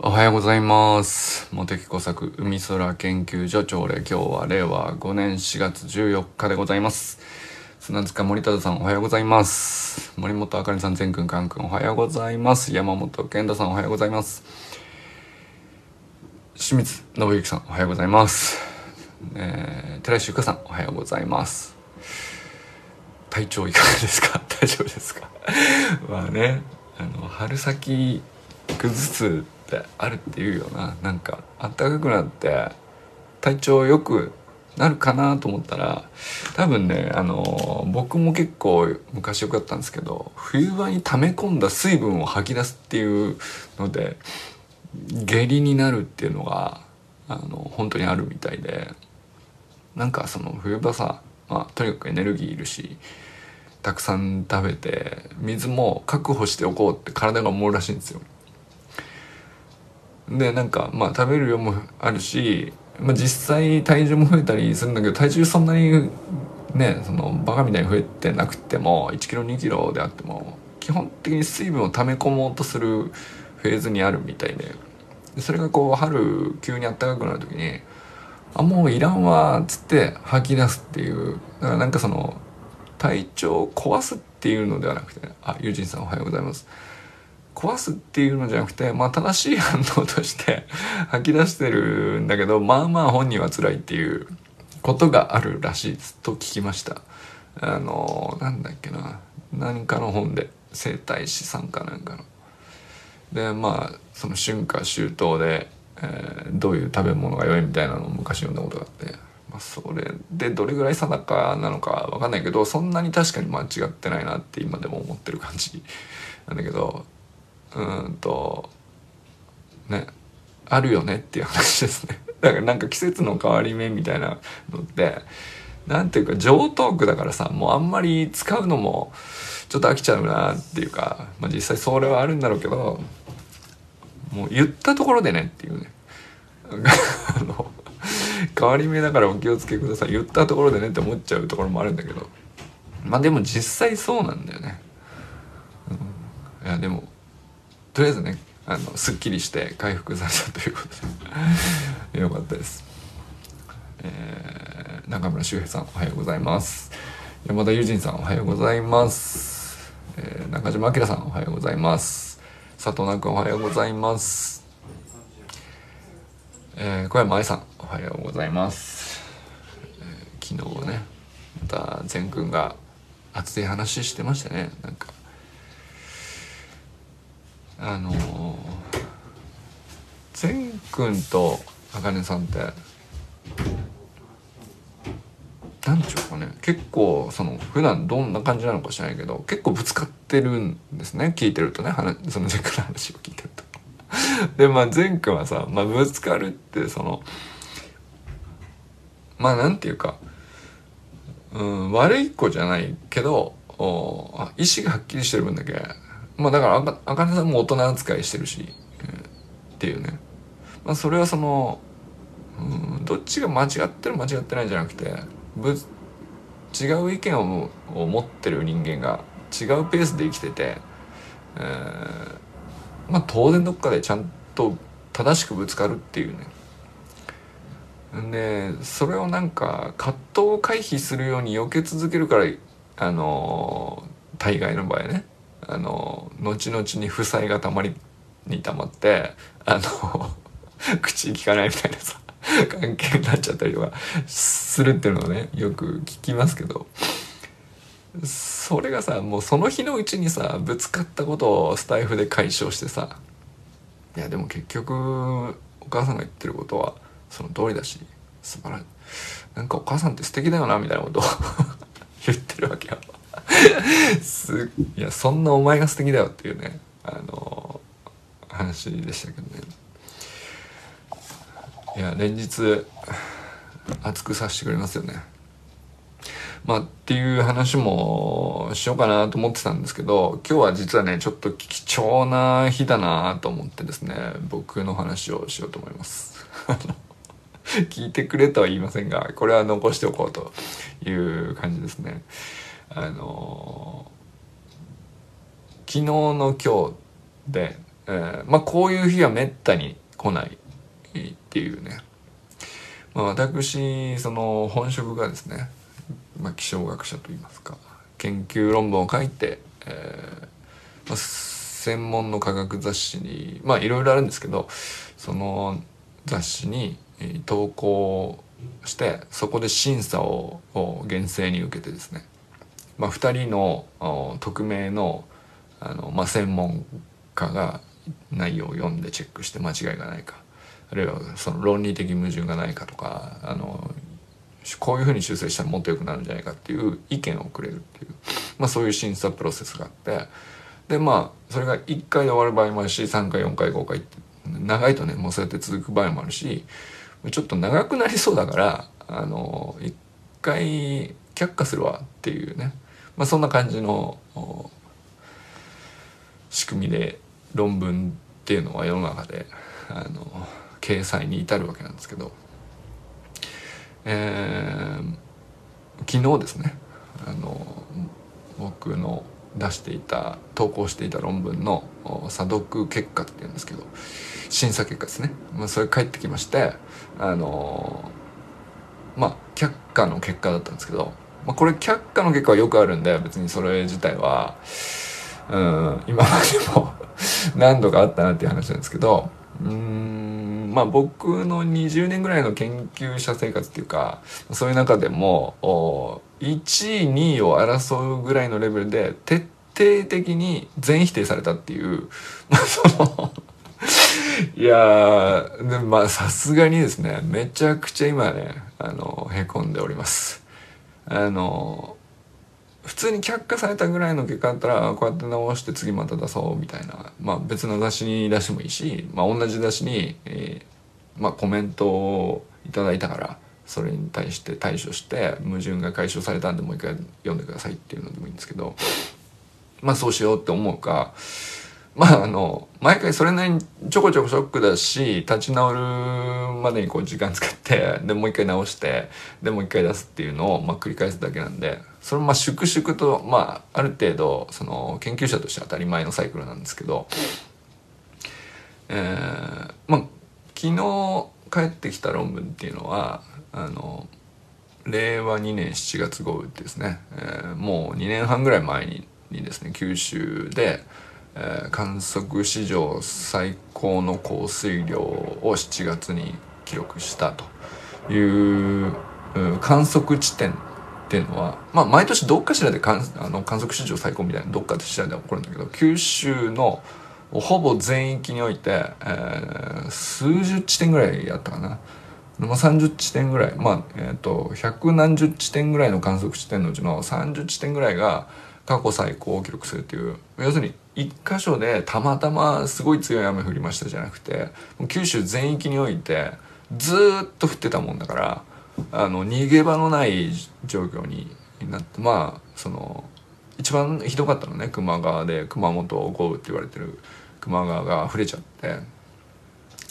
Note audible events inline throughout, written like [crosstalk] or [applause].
おはようございます。茂木工作海空研究所朝礼今日は令和5年4月14日でございます。砂塚森忠さんおはようございます。森本あかりさん、全くんかんくんおはようございます。山本健太さんおはようございます。清水信之さんおはようございます。えー、寺石ゆかさんおはようございます。体調いかがですか？[laughs] 大丈夫ですか？[laughs] まあね、あの、春先崩すってあるっていうよな。なんか、暖かくなって体調良くなるかなと思ったら、多分ね、あの、僕も結構昔よくやったんですけど、冬場に溜め込んだ水分を吐き出すっていうので、下痢になるっていうのが、あの、本当にあるみたいで、なんかその冬場さ、まあ、とにかくエネルギーいるしたくさん食べて水も確保しておこうって体が思うらしいんですよでなんかまあ食べる量もあるし、まあ、実際体重も増えたりするんだけど体重そんなにねそのバカみたいに増えてなくても1キロ2キロであっても基本的に水分を溜め込もうとするフェーズにあるみたいでそれがこう春急に暖かくなる時にあもういらんわっつって吐き出すっていうだからなんかその体調を壊すっていうのではなくてあユージンさんおはようございます。壊すっていうのじゃなくてまあ正しい反応として [laughs] 吐き出してるんだけどまあまあ本人は辛いっていうことがあるらしいと聞きました。あのなんだっけな。何かの本で整体師さんかなんかの。でまあその春夏秋冬で、えーどういう食べ物が良いみたいなのを昔読んだことがあって、まあ、それでどれぐらい定かなのかわかんないけどそんなに確かに間違ってないなって今でも思ってる感じなんだけどうんとねあるよねっていう話ですね。[laughs] だからなんか季節の変わり目みたいなのってなんていうか上トークだからさもうあんまり使うのもちょっと飽きちゃうなっていうか、まあ、実際それはあるんだろうけどもう言ったところでねっていうね。[laughs] あの変わり目だからお気をつけください。言ったところでねって思っちゃうところもあるんだけど。まあでも実際そうなんだよね、うん、いやでもとりあえずねあのすっきりして回復されたということで。[laughs] よかったです。えー中村修平さんおはようございます。山田友人さんおはようございます、えー中島明さんおはようございます。佐藤南君おはようございます。えー小山愛さんおはようございます、えー昨日ねまた善くんが熱い話してましたね。なんかあのー、善くんとあかねさんってなんちゅうかね結構その普段どんな感じなのか知らないけど結構ぶつかってるんですね聞いてるとね話その善くんの話を聞いてると。[laughs] でまあ善くんはさ、まあ、ぶつかるってそのまあなんていうか、うん、悪い子じゃないけどお意思がはっきりしてる分だけまあだからあかあかねさんも大人扱いしてるし、うんっていうね、まあ、それはその、うん、どっちが間違ってる間違ってないじゃなくてぶ違う意見をを持ってる人間が違うペースで生きてて、えーまあ当然どっかでちゃんと正しくぶつかるっていうね。でそれをなんか葛藤を回避するように避け続けるからあの大概の場合ね。あの後々に負債がたまりにたまってあの [laughs] 口聞かないみたいなさ [laughs] 関係になっちゃったりとかするっていうのをねよく聞きますけど。それがさもうその日のうちにさぶつかったことをスタイフで解消してさいやでも結局お母さんが言ってることはその通りだし素晴らしい。なんかお母さんって素敵だよなみたいなことを [laughs] 言ってるわけよ。すいやそんなお前が素敵だよっていうねあの話でしたけどね。いや連日熱くさせてくれますよね。まあっていう話もしようかなと思ってたんですけど今日は実はねちょっと貴重な日だなと思ってですね僕の話をしようと思います。[laughs] 聞いてくれとは言いませんがこれは残しておこうという感じですね。あの昨日の今日で、えー、まあこういう日はめったに来ないっていうね、まあ、私その本職がですね、まあ、気象学者といいますか研究論文を書いて、えーまあ、専門の科学雑誌にまあいろいろあるんですけどその雑誌に投稿してそこで審査を厳正に受けてですね、まあ、2人の匿名のあの、まあ、専門家が内容を読んでチェックして間違いがないかあるいはその論理的矛盾がないかとかあのこういうふうに修正したらもっと良くなるんじゃないかっていう意見をくれるっていう、まあ、そういう審査プロセスがあってでまあそれが1回で終わる場合もあるし3回4回5回って長いとねもうそうやって続く場合もあるしちょっと長くなりそうだからあの1回却下するわっていうね、まあ、そんな感じの仕組みで論文っていうのは世の中であの掲載に至るわけなんですけど、えー、昨日ですねあの僕の出していた投稿していた論文の査読結果っていうんですけど審査結果ですね、まあ、それ返ってきましてあのまあ却下の結果だったんですけど、まあ、これ却下の結果はよくあるんで別にそれ自体は。うん今までも [laughs] 何度かあったなっていう話なんですけどうんまあ僕の20年ぐらいの研究者生活っていうかそういう中でも1位2位を争うぐらいのレベルで徹底的に全否定されたっていう [laughs] そのいやでまあさすがにですねめちゃくちゃ今ねあのへこんでおります。あの普通に却下されたぐらいの結果だったらこうやって直して次また出そうみたいなまあ別の雑誌に出してもいいし、まあ、同じ雑誌に、えー、まあ、コメントをいただいたからそれに対して対処して矛盾が解消されたんでもう一回読んでくださいっていうのでもいいんですけどまあそうしようって思うかまああの毎回それなりにちょこちょこショックだし立ち直るまでにこう時間使ってでもう一回直してでもう一回出すっていうのをまあ繰り返すだけなんでそれもまあ粛々とまあある程度その研究者として当たり前のサイクルなんですけどえー、まあ昨日帰ってきた論文っていうのはあの令和2年7月号ってですね、えー、もう2年半ぐらい前ににですね九州で観測史上最高の降水量を7月に記録したという、観測地点っていうのは、まあ、毎年どっかしらで観あの観測史上最高みたいなどっかしらで起こるんだけど九州のほぼ全域において、えー、数十地点ぐらいやったかな。まあ、30地点ぐらいまあえっ、ー、と百何十地点ぐらいの観測地点のうちの30地点ぐらいが過去最高を記録するっていう要するに一箇所でたまたますごい強い雨降りましたじゃなくて九州全域においてずっと降ってたもんだからあの逃げ場のない状況になってまあその一番ひどかったのね球磨川で熊本豪雨って言われてる球磨川が溢れちゃって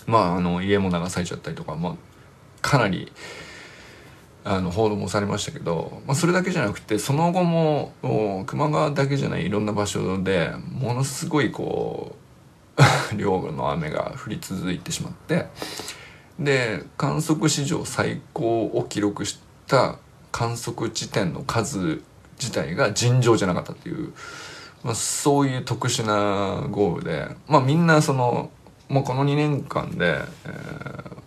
まああの家も流されちゃったりとか、まあ、かなり。あの報道もされましたけど、まあ、それだけじゃなくてその後も球磨川だけじゃないいろんな場所でものすごいこう [laughs] 量の雨が降り続いてしまってで観測史上最高を記録した観測地点の数自体が尋常じゃなかったっていう、まあ、そういう特殊な豪雨で、まあ、みんなその、まあ、この2年間で、えー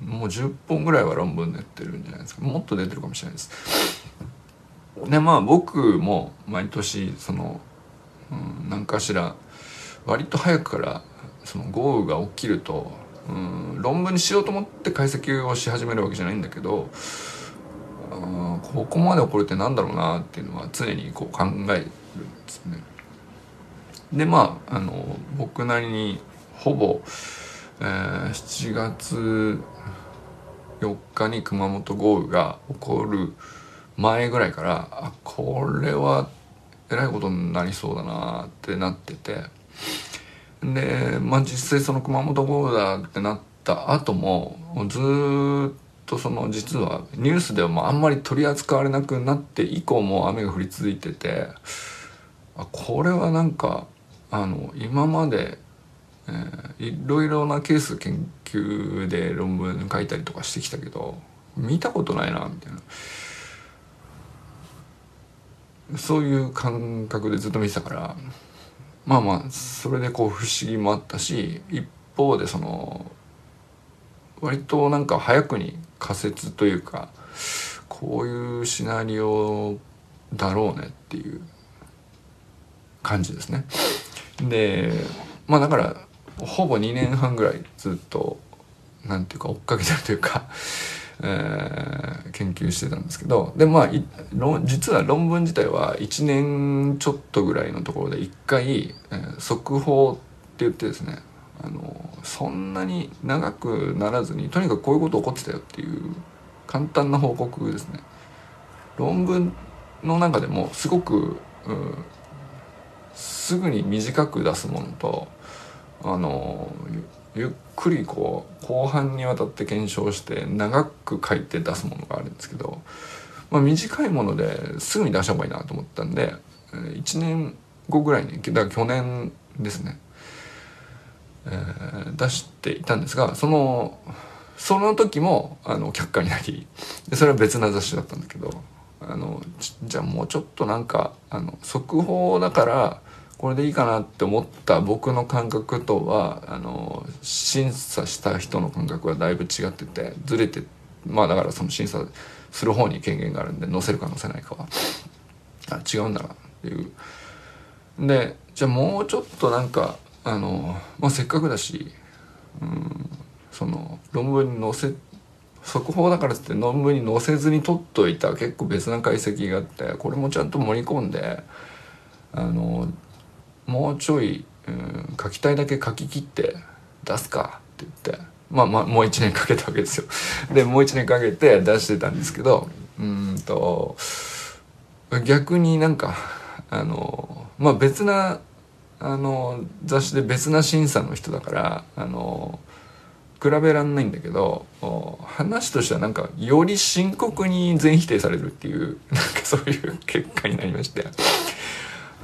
もう10本ぐらいは論文出てるんじゃないですかもっと出てるかもしれないですでまあ僕も毎年その、うん、何かしら割と早くからその豪雨が起きると、うん、論文にしようと思って解析をし始めるわけじゃないんだけどうんここまで起こるってなんだろうなっていうのは常にこう考えるんですね。でまああの僕なりにほぼえー、7月4日に熊本豪雨が起こる前ぐらいからあこれはえらいことになりそうだなってなってて。でまあ実際その熊本豪雨だってなった後もずっとその実はニュースではもあんまり取り扱われなくなって以降も雨が降り続いててあこれはなんかあの今まで、えー、いろいろなケース研究で論文書いたりとかしてきたけど見たことないなみたいなそういう感覚でずっと見てたからまあまあそれでこう不思議もあったし一方でその割となんか早くに仮説というかこういうシナリオだろうねっていう感じですね。でまあだからほぼ2年半ぐらいずっとなんていうか追っかけてるというか、[laughs] えー、研究してたんですけどでまあ実は論文自体は1年ちょっとぐらいのところで1回、えー、速報って言ってですねあのそんなに長くならずにとにかくこういうこと起こってたよっていう簡単な報告ですね。論文の中でもすごく、うん、すぐに短く出すものとあのゆっくりこう後半にわたって検証して長く書いて出すものがあるんですけど、まあ、短いものですぐに出した方がいいなと思ったんで1年後ぐらいにだから去年ですね、えー、出していたんですがそのその時もあの却下になりそれは別な雑誌だったんだけどあのじゃあもうちょっとなんかあの速報だからこれでいいかなって思った僕の感覚とはあの審査した人の感覚はだいぶ違っててずれてまあだからその審査する方に権限があるんで載せるか載せないかは。あ違うんだなっていう。でじゃあもうちょっとなんかあの、まあ、せっかくだし、うん、その論文に載せ速報だからって論文に載せずに取っといた結構別な解析があってこれもちゃんと盛り込んであのもうちょい、うん、書きたいだけ書き切って出すかって言ってまあまあもう1年かけたわけですよ。[laughs] でもう1年かけて出してたんですけどうんと逆になんかあのまあ別なあの雑誌で別な審査の人だからあの比べらんないんだけど話としてはなんかより深刻に全否定されるっていうなんかそういう結果になりまして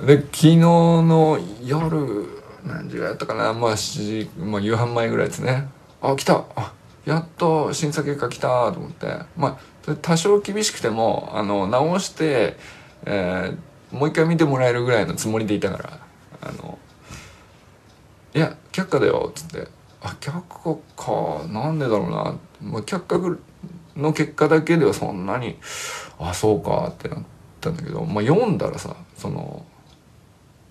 で昨日の夜何時ぐらいだったかな？まあ7時、まあ、夕飯前ぐらいですね。あ来た。あやっと審査結果来たと思って。まあ多少厳しくてもあの直して、えー、もう一回見てもらえるぐらいのつもりでいたからあの「いや却下だよ」っつって「あ却下かなんでだろうな」まあ、却下の結果だけではそんなに「あそうか」ってなったんだけど、まあ、読んだらさその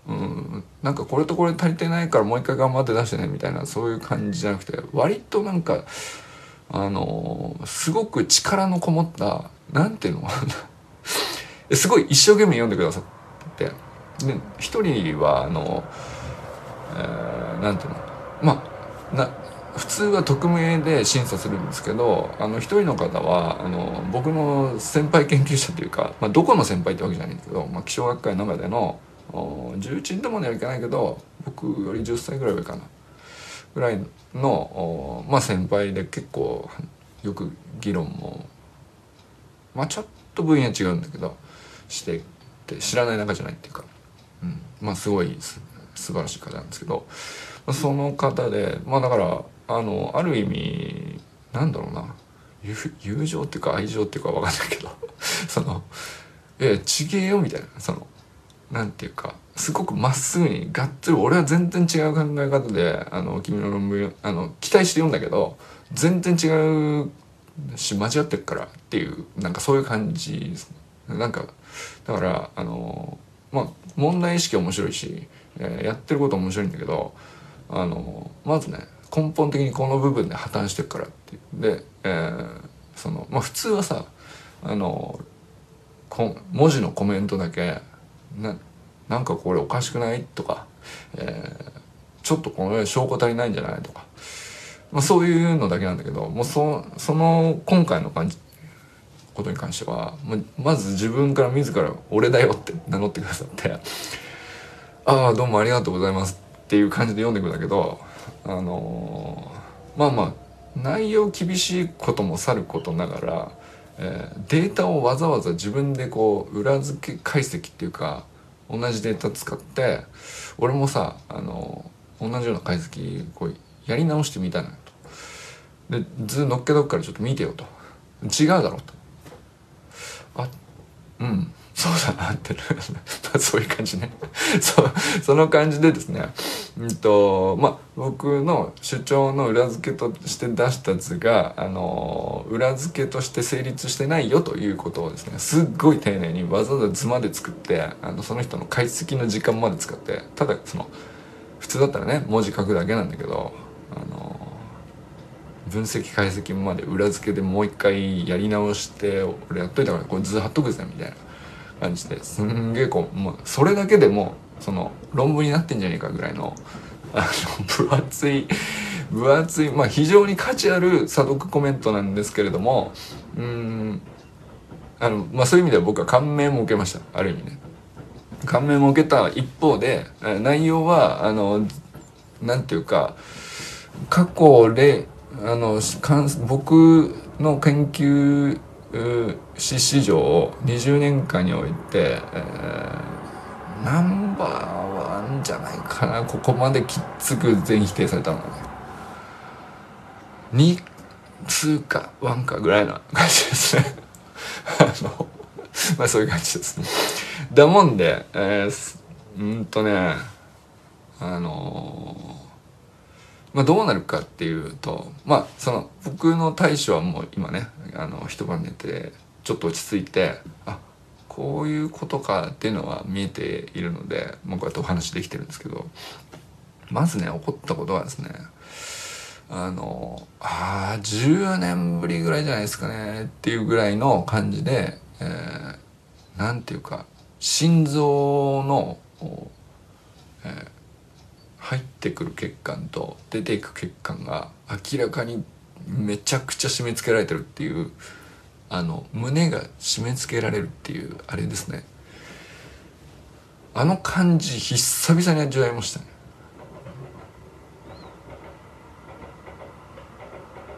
うん、なんかこれとこれ足りてないからもう一回頑張って出してねみたいなそういう感じじゃなくて割となんかあのー、すごく力のこもったなんていうの？[laughs] すごい一生懸命読んでくださってで一人はあの、えー、なんていうの？まあな普通は匿名で審査するんですけどあの一人の方はあの僕の先輩研究者というか、まあ、どこの先輩ってわけじゃないんだけど、まあ、気象学会の中での重鎮とまではいかないけど僕より10歳ぐらい上かな。ぐらいの、まあ、先輩で結構よく議論もまあちょっと分野違うんだけどしてって知らない仲じゃないっていうか、うん、まあすごい素晴らしい方なんですけど。まあその方でまあだからあのある意味なんだろうな。友情っていうか愛情っていうか分かんないけど。[laughs] その「えちげえよ」みたいな。そのなんていうかすごくまっすぐにがっつり俺は全然違う考え方であの君の論文あの期待して読んだけど全然違うし間違ってるからっていうなんかそういう感じですね。なんかだからあのまあ問題意識面白いし、えー、やってること面白いんだけどあのまずね根本的にこの部分で破綻してるからってで、えー、そのまあ普通はさあの文字のコメントだけななんかこれおかしくない？とか、えー、ちょっとこの証拠足りないんじゃない？とか、まあ、そういうのだけなんだけどもうそその今回の感じことに関してはまず自分から自ら「俺だよ」って名乗ってくださって「ああどうもありがとうございます」っていう感じで読んでいくんだけどあのー、まあまあ内容厳しいこともさることながらえー、データをわざわざ自分でこう裏付け解析っていうか同じデータ使って俺もさあの同じような解析こうやり直してみたのよと。で図乗っけとくからちょっと見てよと。違うだろうと。あうんそうだなって。[laughs] そういう感じね。[laughs] そその感じでですねうんとまあ僕の主張の裏付けとして出した図があの裏付けとして成立してないよということをですねすっごい丁寧にわざわざ図まで作ってあのその人の解析の時間まで使ってただその普通だったらね文字書くだけなんだけどあの分析解析まで裏付けでもう一回やり直して俺やっといたからこれ図貼っとくぜみたいな感じですんげえこうもうそれだけでもその論文になってんじゃねえかぐらいのあの分厚い分厚いまあ非常に価値ある査読コメントなんですけれどもうんあのまあそういう意味では僕は感銘も受けました。ある意味ね。感銘も受けた一方で内容はあのなんていうか過去であの僕の研究史史上20年間において、えー、ナンバーワンじゃないかな。ここまできっつく全否定されたのはね。2通か1かぐらいな感じですね。あのまあそういう感じですね。だもんでえー、うんとねあのまあ、どうなるかっていうとまあその僕の対処はもう今ねあの一晩寝てちょっと落ち着いてあこういうことかっていうのは見えているので、まあ、こうやってお話できてるんですけどまずね起こったことはですねあのああ10年ぶりぐらいじゃないですかねっていうぐらいの感じで、えー、ていうか心臓の、えー、入ってくる血管と出ていく血管が明らかにめちゃくちゃ締め付けられてるっていうあの胸が締め付けられるっていうあれですね。あの感じ久々に味わいましたね。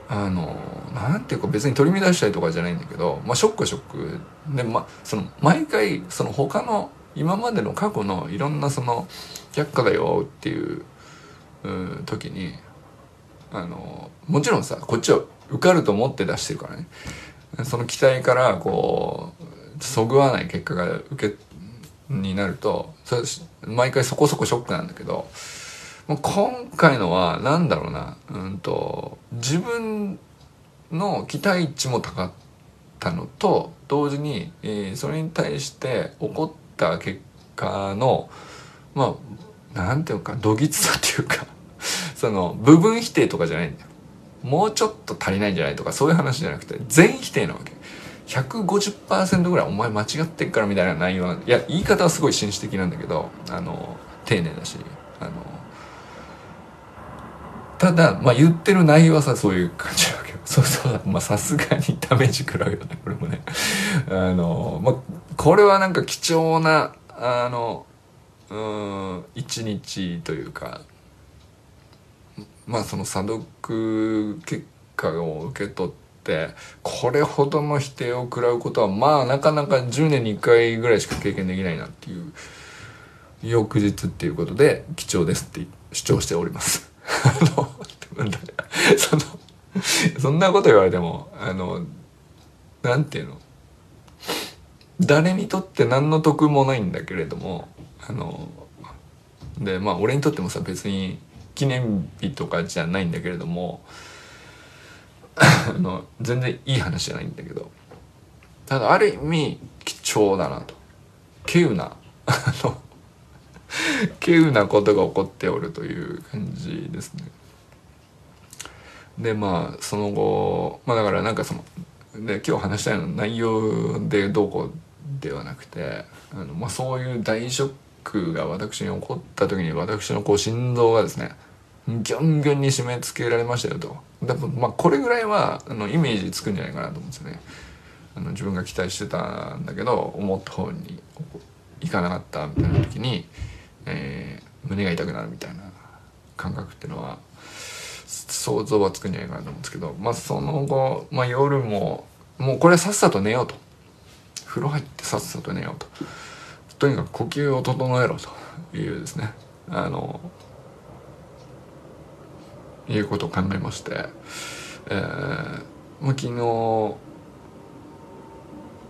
あのなんていうか別に取り乱したりとかじゃないんだけどまあショックショック。でまあその毎回その他の今までの過去のいろんなその却下だよっていうう時にあのもちろんさこっちは受かると思って出してるからね。[laughs] その期待からこうそぐわない結果が受けになるとそれ毎回そこそこショックなんだけど今回のは何だろうな、うんと、自分の期待値も高かったのと同時に、えー、それに対して起こった結果のまあなんていうかどぎつさっていうかその部分否定とかじゃないんだよ。もうちょっと足りないんじゃないとかそういう話じゃなくて全否定なわけ。150%ぐらいお前間違ってっからみたいな内容いや言い方はすごい紳士的なんだけどあの丁寧だしあのただまあ言ってる内容はさそういう感じなわけよ。[laughs] そうそうまあさすがにダメージ食らうよねこれもね。あのまあこれはなんか貴重なあのうん一日というかまあその査読結果を受け取ってこれほどの否定を食らうことはまあなかなか10年に1回ぐらいしか経験できないなっていう翌日っていうことで貴重ですって主張しております。そのそんなこと言われてもあのなんていうの？誰にとって何の得もないんだけれどもあのでまあ俺にとってもさ別に記念日とかじゃないんだけれども [laughs] あの全然いい話じゃないんだけどただある意味貴重だなと稀有な [laughs] あの稀有なことが起こっておるという感じですね。でまあその後まあだからなんかそので今日話したいの内容でどうこうではなくてあの、まあ、そういう大ショックが私に起こった時に私のこう心臓がですねギョンギョンに締め付けられましたよと。でもまあこれぐらいはあのイメージつくんじゃないかなと思うんですよね。あの自分が期待してたんだけど思った方にいかなかったみたいな時に、えー、胸が痛くなるみたいな感覚っていうのは想像はつくんじゃないかなと思うんですけどまあその後、まあ、夜ももうこれさっさと寝ようと。風呂入ってさっさと寝ようと。とにかく呼吸を整えろというですね。あのいうことを考えまして、えーまあ、昨日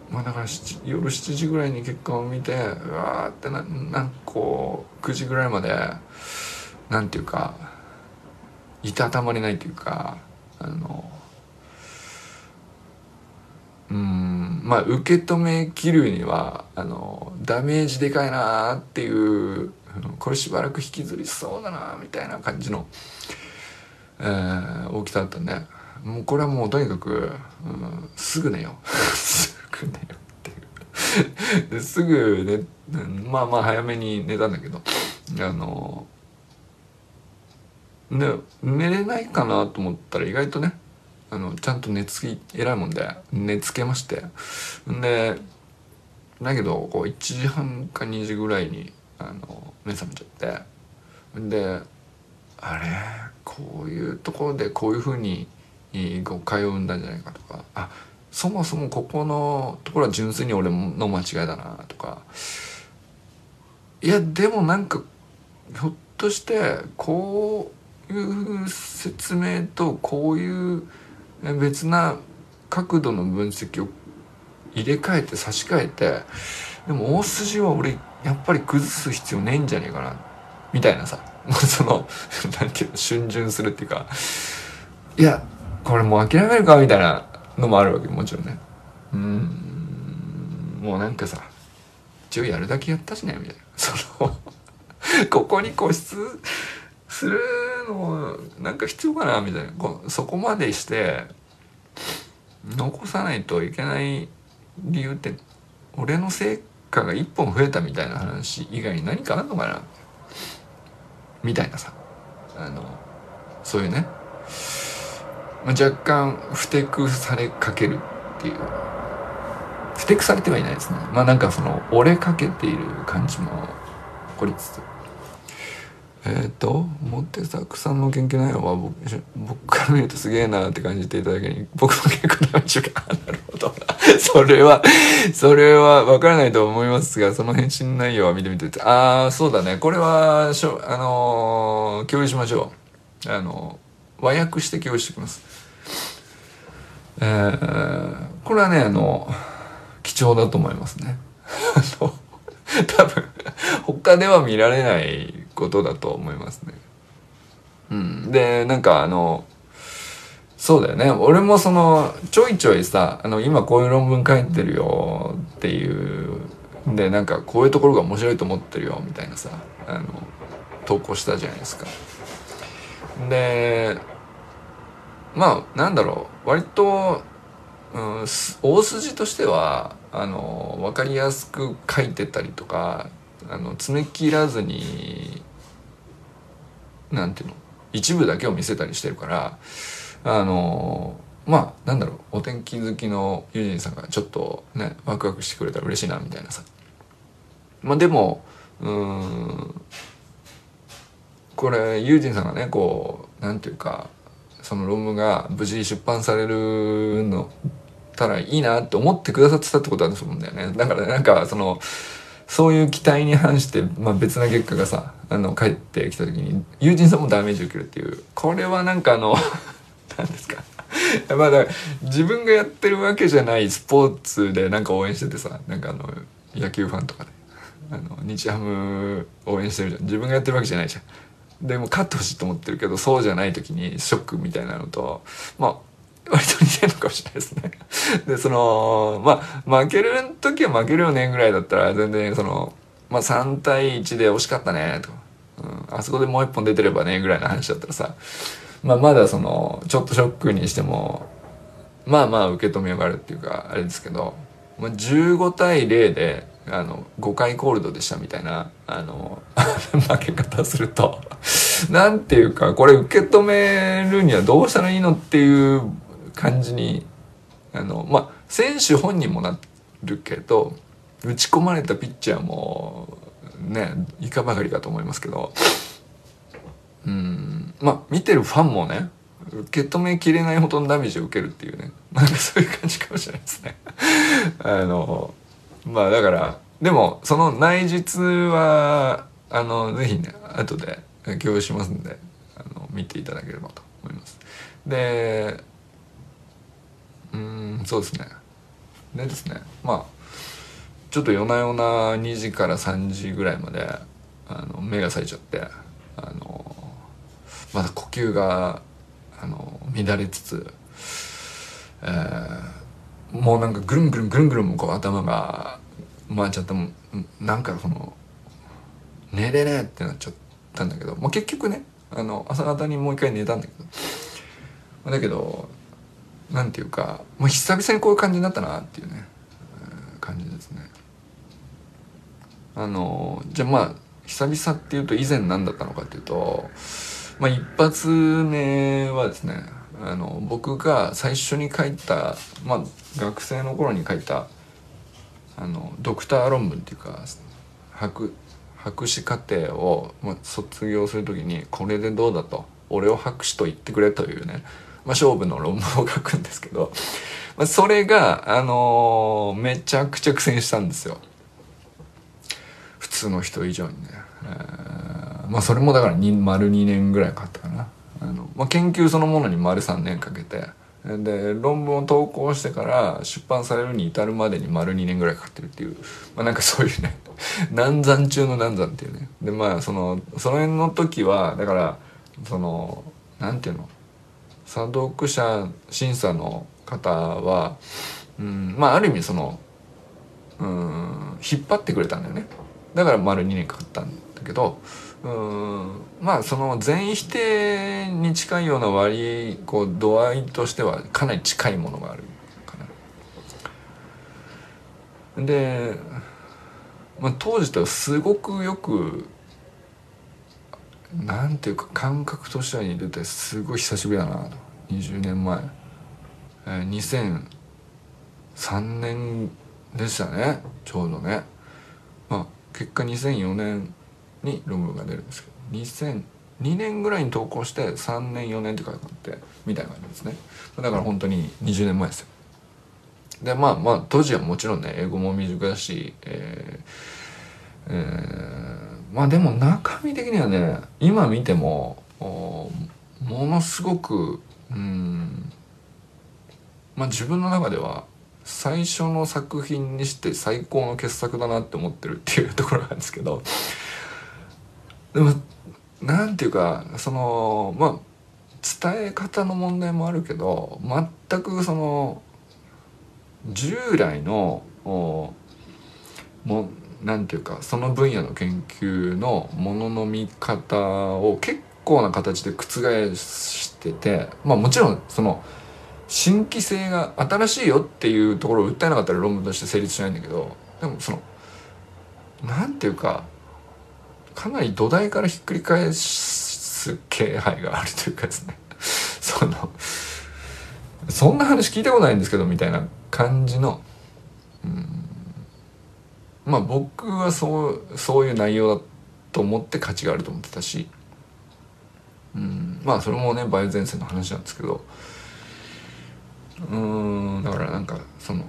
まあだから夜7時ぐらいに結果を見てうわーってななんかこう9時ぐらいまでなんていうかいたたまれないというかあのうんまあ受け止めきるにはあのダメージでかいなっていうこれしばらく引きずりそうだなみたいな感じの、えー、大きさだったんでもうこれはもうとにかく、うん、すぐ寝よう。[laughs] すぐ寝ようっていう。ですぐねまあまあ早めに寝たんだけどあのね寝れないかなと思ったら意外とねあのちゃんと寝つき偉いもんで寝つけまして。でだけどこう1時半か2時ぐらいにあの目覚めちゃって。であれ？こういうところでこういうふうに誤解を生んだんじゃないかとかあそもそもここのところは純粋に俺の間違いだなとかいやでもなんかひょっとしてこういう説明とこういう別な角度の分析を入れ替えて差し替えてでも大筋は俺やっぱり崩す必要ねえんじゃねえかなみたいなさ。そのなんていうの逡巡するっていうかいやこれもう諦めるかみたいなのもあるわけもちろんね。うんもうなんかさ一応やるだけやったしねみたいな。[laughs] そのここに固執するのなんか必要かなみたいな。そこまでして残さないといけない理由って俺の成果が1本増えたみたいな話以外に何かあるのかなみたいなさ。あのそういうね、まあ、若干ふてくされかけるっていう。ふてくされてはいないですね。まあなんかその折れかけている感じも起こりつつ。えっ、ー、とモテサクさんの研究内容は僕僕から見るとすげえなって感じていただけに僕も結構ダメーかなるほど。[laughs] それはそれは分からないと思いますがその返信内容は見てみて。ああそうだね。これはしょあのー、共有しましょう。あの和訳して共有してきます。えー、これはねあの貴重だと思いますね。[laughs] 多分他では見られないことだと思いますね。うん、でなんかあのそうだよね俺もそのちょいちょいさあの今こういう論文書いてるよっていうでなんかこういうところが面白いと思ってるよみたいなさあの投稿したじゃないですか。でまあなんだろう割と、うん、大筋としてはあの分かりやすく書いてたりとかあの詰め切らずになんていうの？一部だけを見せたりしてるからあのまあなんだろう。お天気好きのユージンさんがちょっとねワクワクしてくれたら嬉しいなみたいなさ。まあでもうんこれユージンさんがねこうなんていうかその論文が無事出版されるのたらいいなって思ってくださってたってことなんですもんだよね。だからなんかそのそういう期待に反して、まあ、別な結果がさあの帰ってきた時に友人さんもダメージ受けるっていう。これはなんかあの [laughs] 何ですか。まあだ自分がやってるわけじゃないスポーツでなんか応援しててさなんかあの野球ファンとかで。あの日ハム応援してるじゃん。自分がやってるわけじゃないじゃん。でも勝ってほしいと思ってるけどそうじゃない時にショックみたいなのとまあ割と似てるのかもしれないですね。[laughs] で、その、まあ、負ける時は負けるよねぐらいだったら、全然その、まあ3対1で惜しかったね、とか、うん、あそこでもう一本出てればね、ぐらいの話だったらさ、まあまだその、ちょっとショックにしても、まあまあ受け止めようがあるっていうか、あれですけど、まあ、15対0で、あの、5回コールドでしたみたいな、あの、[laughs] 負け方すると、なんていうか、これ受け止めるにはどうしたらいいのっていう感じにあのまあ選手本人もなるけど打ち込まれたピッチャーもねいかばかりかと思いますけどうんまあ見てるファンもね受け止めきれないほどのダメージを受けるっていうねなんかそういう感じかもしれないですね。[laughs] あのまあだからでもその内実はあのぜひね後で共有しますんであの見ていただければと思いますでうんそうですね。でですね。まあちょっと夜な夜な2時から3時ぐらいまであの目が冴えちゃってあのまだ呼吸があの乱れつつ、えー、もうなんかぐるんぐるんぐるんぐるんこう頭が回っちゃってもなんかその寝れねえってなっちゃったんだけど、まあ、結局ねあの朝方にもう一回寝たんだけど。だけどなんていうか、まあ、久々にこういう感じになったなっていうね、えー、感じですね。あのじゃあまあ久々っていうと以前何だったのかっていうと、まあ、一発目はですねあの僕が最初に書いた、まあ、学生の頃に書いたあのドクター論文っていうか博博士課程を、まあ、卒業する時にこれでどうだと俺を博士と言ってくれというね、まあ、勝負の論文を書くんですけど、まあ、それが、あのー、めちゃくちゃ苦戦したんですよ。普通の人以上にね、えー、まあそれもだから丸2年ぐらいかかったかな。あの、まあ、研究そのものに丸3年かけて。で論文を投稿してから出版されるに至るまでに丸2年ぐらいかかってるっていう、まあ、なんかそういうね [laughs] 難産中の難産っていうね。でまあそのその辺の時はだからそのなんていうの？査読者審査の方は、うん、まあある意味そのうん引っ張ってくれたんだよねだから丸2年かかったんだけどうんまあその全否定に近いような割こう度合いとしてはかなり近いものがあるかな。で、まあ、当時とすごくよくなんていうか感覚としては似ててすごい久しぶりだなと。20年前、えー、2003年でしたね。ちょうどね。まあ結果2004年に論文が出るんですけど。2002年ぐらいに投稿して3年4年って書いてあってみたいな感じですね。だから本当に20年前ですよ。でまあまあ当時はもちろんね英語も未熟だしえー、えー、まあでも中身的にはね今見てもものすごくうんまあ自分の中では最初の作品にして最高の傑作だなって思ってるっていうところなんですけどでもなんていうかそのまあ伝え方の問題もあるけど全くその従来のもなんていうかその分野の研究のものの見方を結構な形で覆しててまあもちろんその新規性が新しいよっていうところを訴えなかったら論文として成立しないんだけどでもそのなんていうかかなり土台からひっくり返す気配があるというかですね。[laughs] そのそんな話聞いたことないんですけどみたいな感じのうん。まあ僕はそうそういう内容だと思って価値があると思ってたしうん。まあそれもね梅雨前線の話なんですけどうんだからなんかその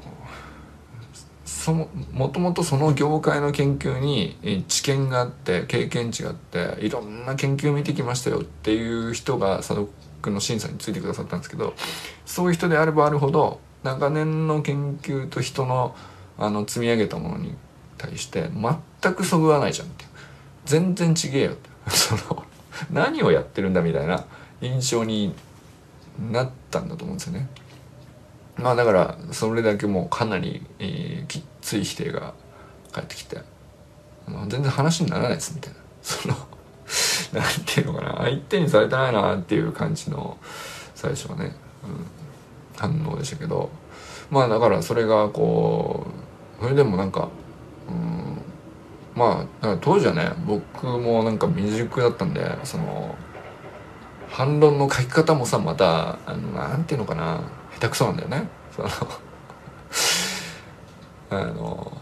そのもともとその業界の研究に知見があって経験値があっていろんな研究を見てきましたよっていう人が査読の審査についてくださったんですけどそういう人であればあるほど長年の研究と人のあの積み上げたものに対して全くそぐわないじゃんって全然ちげえよって。[laughs] その何をやってるんだみたいな印象になったんだと思うんですよね。まあだからそれだけもうかなり、えー、きっつい否定が返ってきて、まあ、全然話にならないですみたいな。その [laughs] なんていうのかな。相手にされてないなっていう感じの最初はね、うん、反応でしたけど。まあだからそれがこうそれでもなんか、まあだから当時はね僕もなんか未熟だったんでその反論の書き方もさまたあのなんていうのかな下手くそなんだよね。その [laughs] あの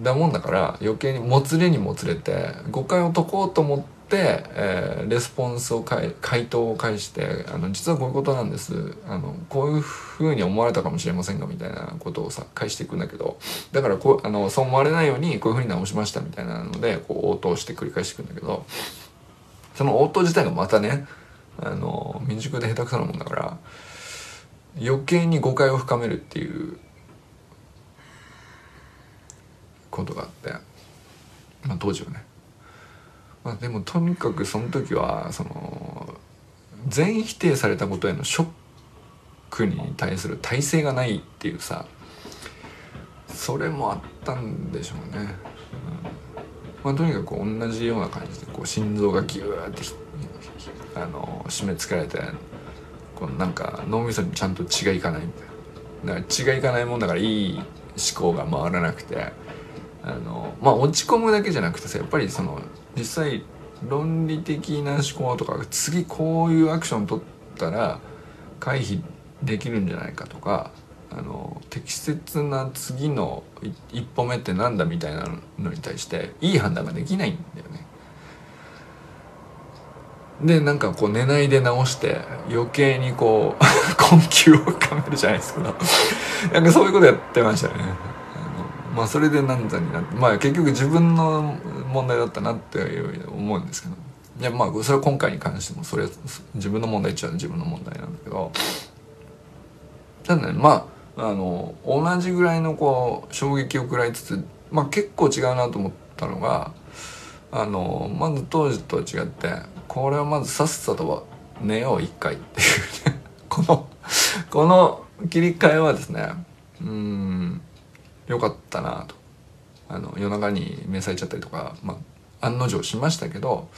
だもんだから余計にもつれにもつれて誤解を解こうと思って、えー、レスポンスを回答を返してあの実はこういうことなんですあのこういうふうに思われたかもしれませんがみたいなことをさ返していくんだけどだからこうあのそう思われないようにこういうふうに直しましたみたいなのでこう応答して繰り返していくんだけどその応答自体がまたねあの未熟で下手くそなもんだから余計に誤解を深めるっていうことがあって、まあ、当時はね。まあ、でもとにかくその時はその全否定されたことへのショックに対する耐性がないっていうさそれもあったんでしょうね。うんまあ、とにかく同じような感じでこう心臓がギューってあの締め付けられてこのなんか脳みそにちゃんと血がいかないみたいなだから血がいかないもんだからいい思考が回らなくてあのまあ落ち込むだけじゃなくてさやっぱりその実際論理的な思考とか次こういうアクション取ったら回避できるんじゃないかとかあの適切な次の一歩目ってなんだみたいなのに対していい判断ができないんだよね。でなんかこう寝ないで直して余計にこう [laughs] 困窮を深めるじゃないですかなんかそういうことやってましたね。まあそれで難産になってまあ結局自分の問題だったなって思うんですけど。いやまあそれは今回に関してもそれ自分の問題っちゃ自分の問題なんだけど。ただねまああの同じぐらいのこう衝撃を食らいつつまあ結構違うなと思ったのがあのまず当時とは違ってこれはまずさっさと寝よう一回っていうね。このこの切り替えはですねうん。よかったなと。あの夜中に召されちゃったりとか、まあ、案の定しましたけど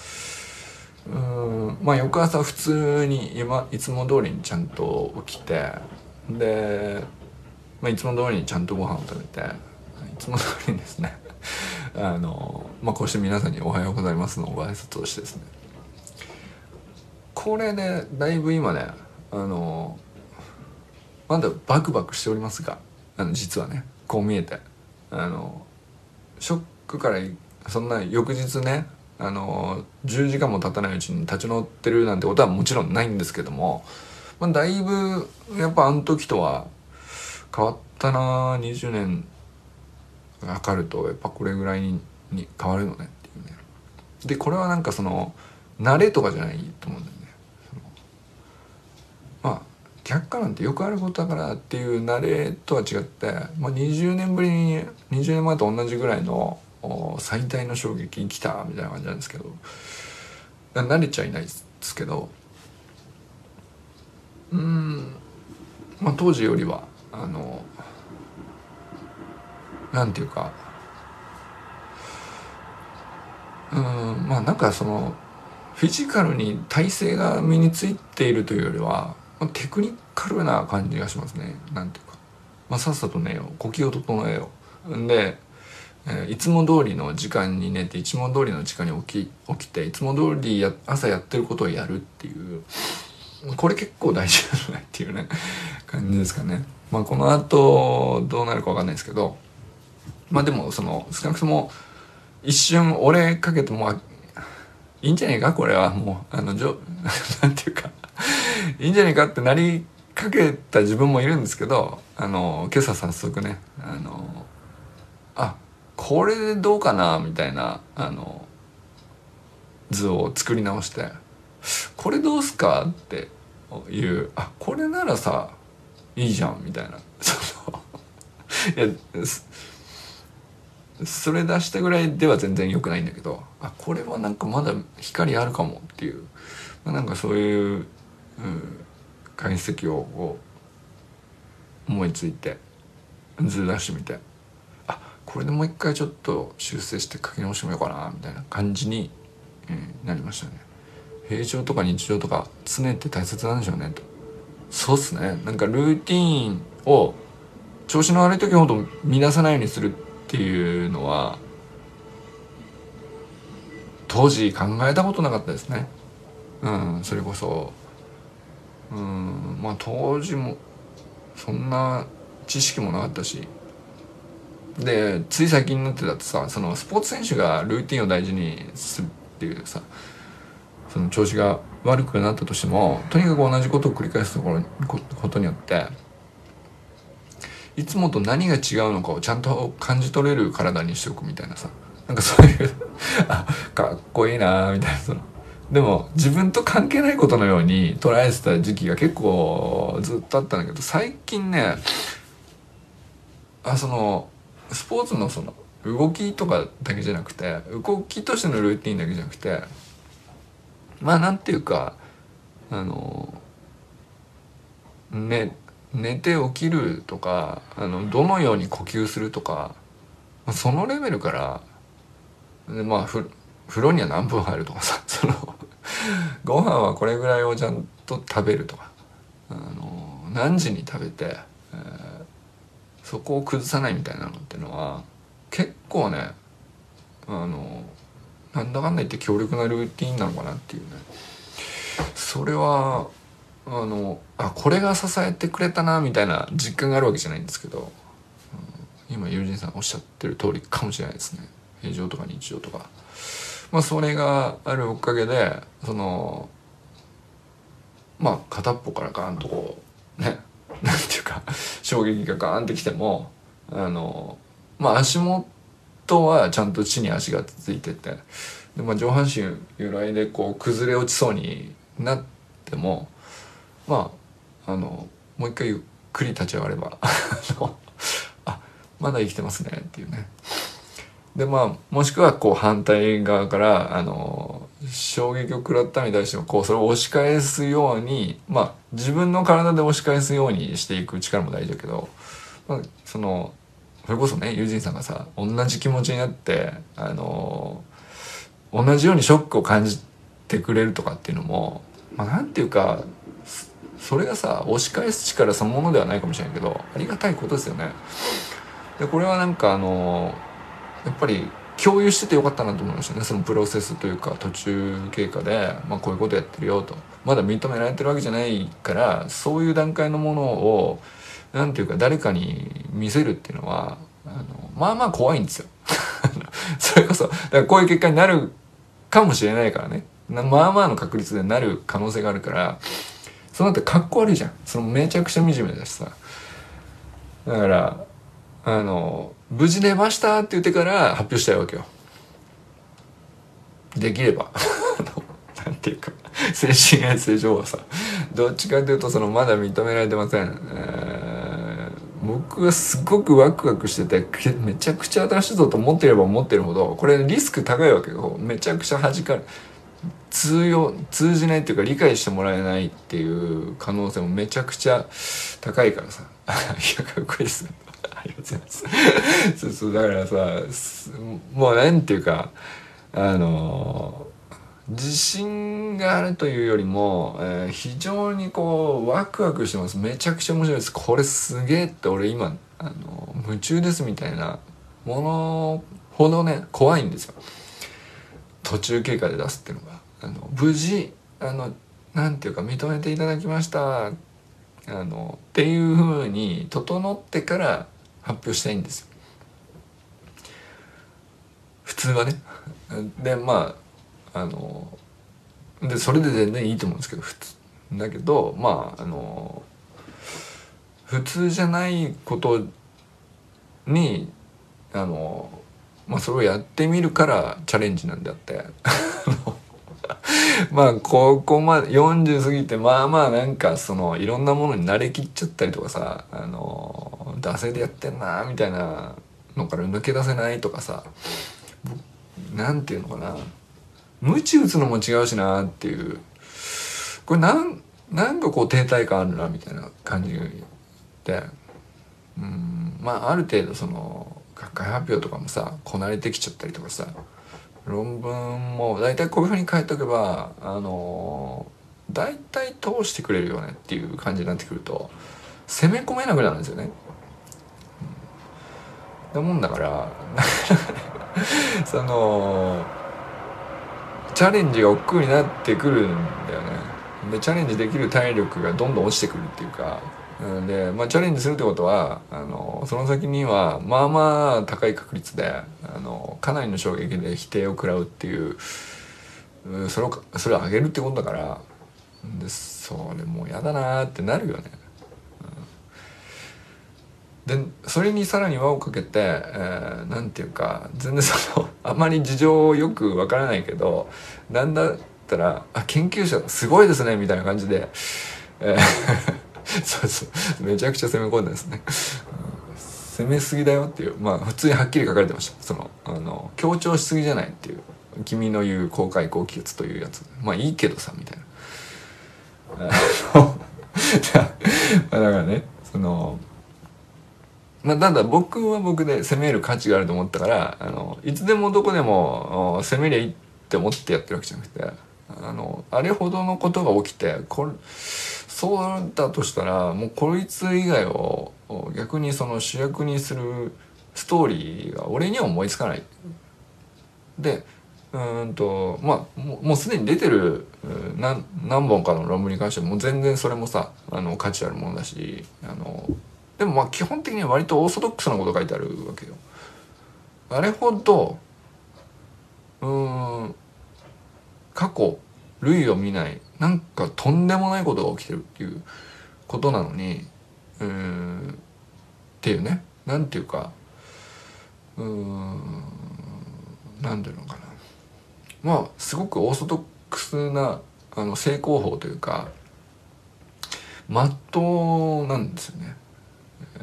うんまあ翌朝普通に今いつも通りにちゃんと起きてで、まあ、いつも通りにちゃんとご飯を食べていつも通りにですね [laughs] あの、まあ、こうして皆さんに「おはようございます」のご挨拶をしてですね。これでだいぶ今ねあのまだバクバクしておりますがあの実はね。こう見えて。あのショックからそんな翌日ねあの10時間も経たないうちに立ち直ってるなんてことはもちろんないんですけども、まあ、だいぶやっぱあの時とは変わったな20年かかるとやっぱこれぐらいに変わるのねっていうね。でこれはなんかその慣れとかじゃないと思うんだ却下なんてよくあることだからっていう慣れとは違って、まあ、20年ぶりに20年前と同じぐらいの最大の衝撃に来たみたいな感じなんですけど慣れちゃいないですけどうんまあ当時よりはあのなんていうかうんまあなんかそのフィジカルに体勢が身についているというよりはテクニカルな感じがしますね。なんていうか、まあ、さっさと寝よう。呼吸を整えよう。んで、えー、いつも通りの時間に寝ていつも通りの時間に起き起きていつも通りや朝やってることをやるっていうこれ結構大事じゃないっていうね [laughs] 感じですかね。まあこの後どうなるか分かんないですけどまあでもその少なくとも一瞬俺かけてもいいんじゃないか？これは。もうあのじょ [laughs] なんていうか。[laughs] いいんじゃないかってなりかけた自分もいるんですけどあの今朝早速ねあのあこれでどうかなみたいなあの図を作り直してこれどうすかっていうあこれならさいいじゃんみたいな。そ [laughs] のいやそれ出したぐらいでは全然良くないんだけどあこれはなんかまだ光あるかもっていう、まあ、なんかそういう解析を思いついて図出してみてあこれでもう一回ちょっと修正して書き直してみようかなみたいな感じに、えー、なりましたね。平常とか日常とか常って大切なんでしょうねと。そうっすね。なんかルーティーンを調子の悪い時ほど乱さないようにするっていうのは当時考えたことなかったですね。うんそれこそうんまあ当時もそんな知識もなかったし。でつい最近になってだってさそのスポーツ選手がルーティンを大事にするっていうさその調子が悪くなったとしてもとにかく同じことを繰り返すところことによっていつもと何が違うのかをちゃんと感じ取れる体にしておくみたいなさなんかそういうあかっこいいなみたいなそのでも自分と関係ないことのように捉えてた時期が結構ずっとあったんだけど最近ねあそのスポーツのその動きとかだけじゃなくて動きとしてのルーティンだけじゃなくてまあなんていうかあのね寝て起きるとかあのどのように呼吸するとかそのレベルからでまあ風呂には何分入るとかさ [laughs] ご飯はこれぐらいをちゃんと食べると。かあの何時に食べて、えー、そこを崩さないみたいなのってのは結構ねあのなんだかんだ言って強力なルーティンなのかなっていうね。それはあのあこれが支えてくれたなみたいな実感があるわけじゃないんですけど、うん、今友人さんおっしゃってる通りかもしれないですね。平常とか日常とか。まあ、それがあるおかげでそのまあ片っぽからガーンとこうね [laughs] なんていうか衝撃がガーンってきてもあのまあ足元はちゃんと地に足がついててで、まあ、上半身由来でこう崩れ落ちそうになってもまああのもう一回ゆっくり立ち上がれば [laughs] あまだ生きてますねっていうね。でまあもしくはこう反対側からあの衝撃を食らったに対してもこうそれを押し返すようにまあ自分の体で押し返すようにしていく力も大事だけど、まあ、そのそれこそね友人さんがさ同じ気持ちになってあの同じようにショックを感じてくれるとかっていうのもまあなんていうかそれがさ押し返す力そのものではないかもしれないけどありがたいことですよね。でこれはなんかあのやっぱり共有しててよかったなと思いましたね。そのプロセスというか途中経過で、まあ、こういうことやってるよと。まだ認められてるわけじゃないからそういう段階のものを何ていうか誰かに見せるっていうのはあのまあまあ怖いんですよ。[laughs] それこそだからこういう結果になるかもしれないからね。まあまあの確率でなる可能性があるからそうなってかっこ悪いじゃん。そのめちゃくちゃ惨めだしさ。だからあの無事出ましたって言ってから発表したいわけよ。できれば。[laughs] なんていうか。精神衛生上はさ。どっちかというとそのまだ認められてません、僕はすごくワクワクしててめちゃくちゃ新しいぞと思ってれば思ってるほどこれリスク高いわけよ。めちゃくちゃ弾かれ通用通じないっていうか理解してもらえないっていう可能性もめちゃくちゃ高いからさ。[laughs] いやかっこいいですありがとうございますそうそうだからさもうなんていうかあの自信があるというよりも、えー、非常にこうワクワクしてます。めちゃくちゃ面白いです。これすげえって俺今あの夢中ですみたいなものほどね怖いんですよ途中経過で出すっていうのがあの無事あのなんていうか認めていただきました。あのっていうふうに整ってから発表したいんですよ。普通はね。でまああのでそれで全然いいと思うんですけど普通。だけどまああの普通じゃないことにあのまあそれをやってみるからチャレンジなんであって。[laughs] [laughs] まあここまで40過ぎてまあまあなんかそのいろんなものに慣れきっちゃったりとかさあの惰性でやってんなみたいなのから抜け出せないとかさなんていうのかな無知打つのも違うしなっていうこれなんなんかこう停滞感あるなみたいな感じでうんまあある程度その学会発表とかもさこなれてきちゃったりとかさ論文も大体こういうふうに書いておけばあの大体通してくれるよねっていう感じになってくると攻め込めなくなるんですよね。な、うん、もんだから [laughs] そのチャレンジが億劫になってくるんだよね。でチャレンジできる体力がどんどん落ちてくるっていうかで、まあ、チャレンジするってことはあのその先にはまあまあ高い確率であのかなりの衝撃で否定を食らうっていうそれをそれをあげるってことだからでそれもう嫌だなってなるよね、うん、でそれにさらに輪をかけて、えー、なんていうか全然そのあまり事情をよくわからないけどなんだったら「あ研究者すごいですね」みたいな感じで、えー [laughs] そうそう。めちゃくちゃ攻め込んでですね、攻めすぎだよっていう。まあ普通にはっきり書かれてました。そのあの強調しすぎじゃないっていう。君の言う公開高気圧というやつ。まあいいけどさみたいな。あの [laughs] だからねそのまあ、ただ僕は僕で攻める価値があると思ったからあのいつでもどこでも攻めりゃいいって思ってやってるわけじゃなくてあのあれほどのことが起きてこれそうだとしたらもうこいつ以外を逆にその主役にするストーリーが俺には思いつかない。でうんとまあもうすでに出てる何何本かの論文に関しても全然それもさあの価値あるものだしあのでもまあ基本的には割とオーソドックスなこと書いてあるわけよ。あれほどうん過去類を見ないなんかとんでもないことが起きてるっていうことなのにうんっていうね。なんていうかうんなんていうのかな。まあすごくオーソドックスなあの成功法というかまっとうなんですよね、え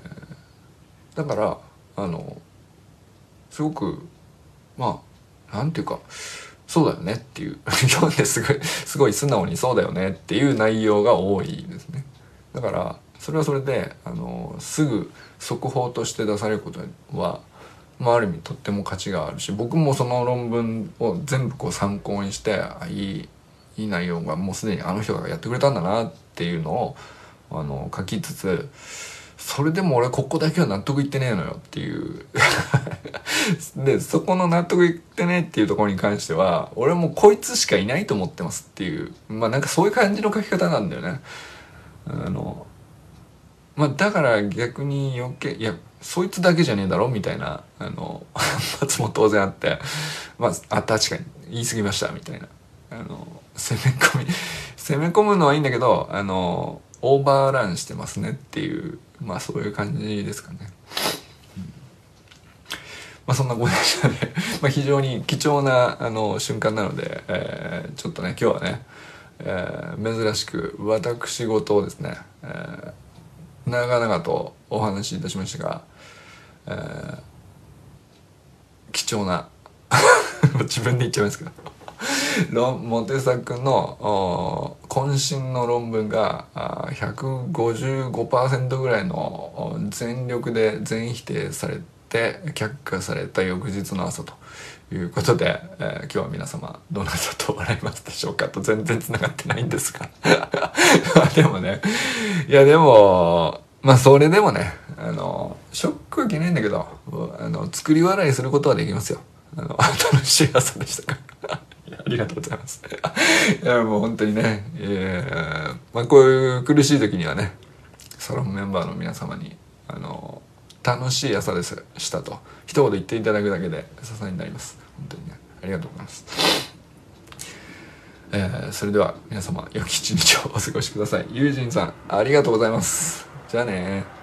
ー、だからあのすごくまあなんていうかそうだよねっていう。[laughs] 読んですごいすごい素直にそうだよねっていう内容が多いですね。だからそれはそれであのすぐ速報として出されることは、まあ、ある意味とっても価値があるし僕もその論文を全部こう参考にしていいいい内容がもうすでにあの人がやってくれたんだなっていうのをあの書きつつそれでも俺ここだけは納得いってねえのよっていう。[laughs] でそこの納得いってねえっていうところに関しては俺もこいつしかいないと思ってますっていう。まあなんかそういう感じの書き方なんだよね。あのまあだから逆に余計いやそいつだけじゃねえだろみたいな。あの発も当然あって。まああ確かに。言い過ぎました。みたいな。あの攻め込み攻め込むのはいいんだけどあのオーバーランしてますねっていうまあそういう感じですかね。まあそんなことで。ま非常に貴重なあの瞬間なので、えー、ちょっとね今日はね、えー、珍しく私事をですね、えー、長々とお話しいたしましたが、え、貴重な [laughs] 自分で言っちゃいますけど [laughs] モテサ君の渾身の論文が155%ぐらいの全力で全否定されて却下された翌日の朝と。いうことで、えー、今日は皆様どなたと笑いますでしょうかと全然つながってないんですが。[laughs] でもねいやでもまあそれでもねあのショックはいけないんだけどあの作り笑いすることはできますよ。あの [laughs] 楽しい朝でしたから。[laughs] ありがとうございます。[laughs] いや、もう本当にね、えー、まあこういう苦しい時にはね、サロンメンバーの皆様に、あの、楽しい朝です、したと、一言言っていただくだけで支えになります。本当にね、ありがとうございます。[laughs] えー、それでは皆様、良き一日をお過ごしください。友人さん、ありがとうございます。じゃあね